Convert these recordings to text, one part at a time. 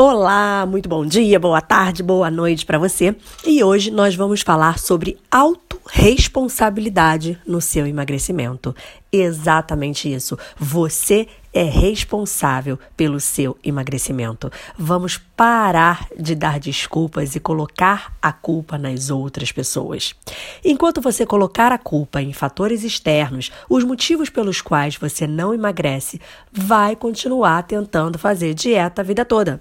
Olá, muito bom dia, boa tarde, boa noite para você. E hoje nós vamos falar sobre autorresponsabilidade no seu emagrecimento. Exatamente isso. Você é responsável pelo seu emagrecimento. Vamos parar de dar desculpas e colocar a culpa nas outras pessoas. Enquanto você colocar a culpa em fatores externos, os motivos pelos quais você não emagrece, vai continuar tentando fazer dieta a vida toda.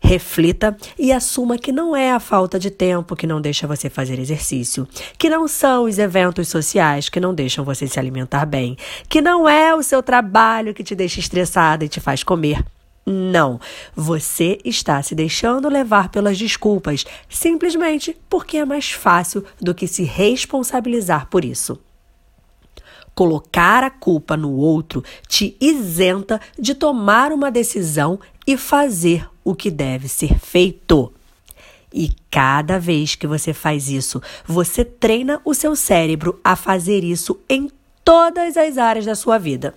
Reflita e assuma que não é a falta de tempo que não deixa você fazer exercício, que não são os eventos sociais que não deixam você se alimentar bem, que não é o seu trabalho que te deixa estressada e te faz comer. Não, você está se deixando levar pelas desculpas, simplesmente porque é mais fácil do que se responsabilizar por isso. Colocar a culpa no outro te isenta de tomar uma decisão e fazer o que deve ser feito. E cada vez que você faz isso, você treina o seu cérebro a fazer isso em todas as áreas da sua vida.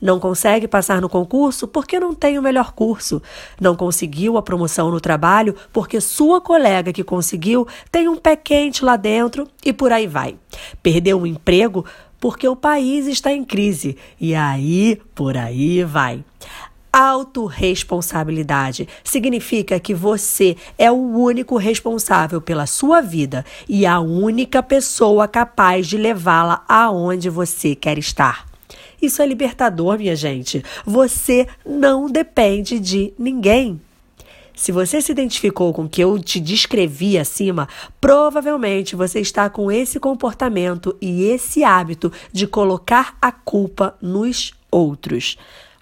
Não consegue passar no concurso porque não tem o melhor curso. Não conseguiu a promoção no trabalho porque sua colega que conseguiu tem um pé quente lá dentro e por aí vai. Perdeu o emprego porque o país está em crise. E aí, por aí vai. Autoresponsabilidade significa que você é o único responsável pela sua vida e a única pessoa capaz de levá-la aonde você quer estar. Isso é libertador, minha gente. Você não depende de ninguém. Se você se identificou com o que eu te descrevi acima, provavelmente você está com esse comportamento e esse hábito de colocar a culpa nos outros.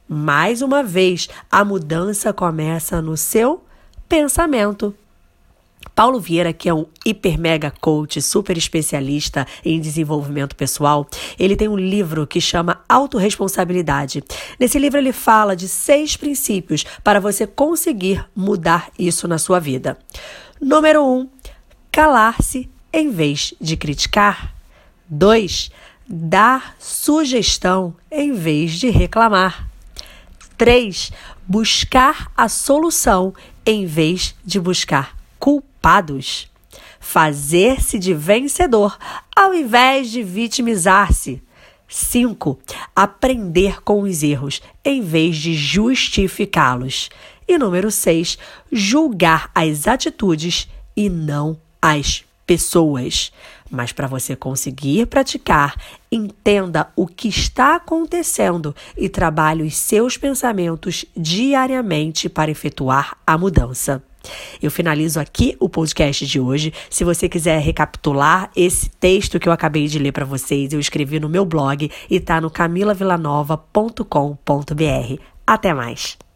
Mais uma vez, a mudança começa no seu pensamento. Paulo Vieira, que é um hiper mega coach, super especialista em desenvolvimento pessoal, ele tem um livro que chama Autoresponsabilidade. Nesse livro ele fala de seis princípios para você conseguir mudar isso na sua vida. Número um, calar-se em vez de criticar. Dois, dar sugestão em vez de reclamar. 3. Buscar a solução em vez de buscar culpados. Fazer-se de vencedor ao invés de vitimizar-se. 5. Aprender com os erros em vez de justificá-los. E número 6. Julgar as atitudes e não as pessoas. Mas para você conseguir praticar, entenda o que está acontecendo e trabalhe os seus pensamentos diariamente para efetuar a mudança. Eu finalizo aqui o podcast de hoje. Se você quiser recapitular esse texto que eu acabei de ler para vocês, eu escrevi no meu blog e está no camilavillanova.com.br. Até mais!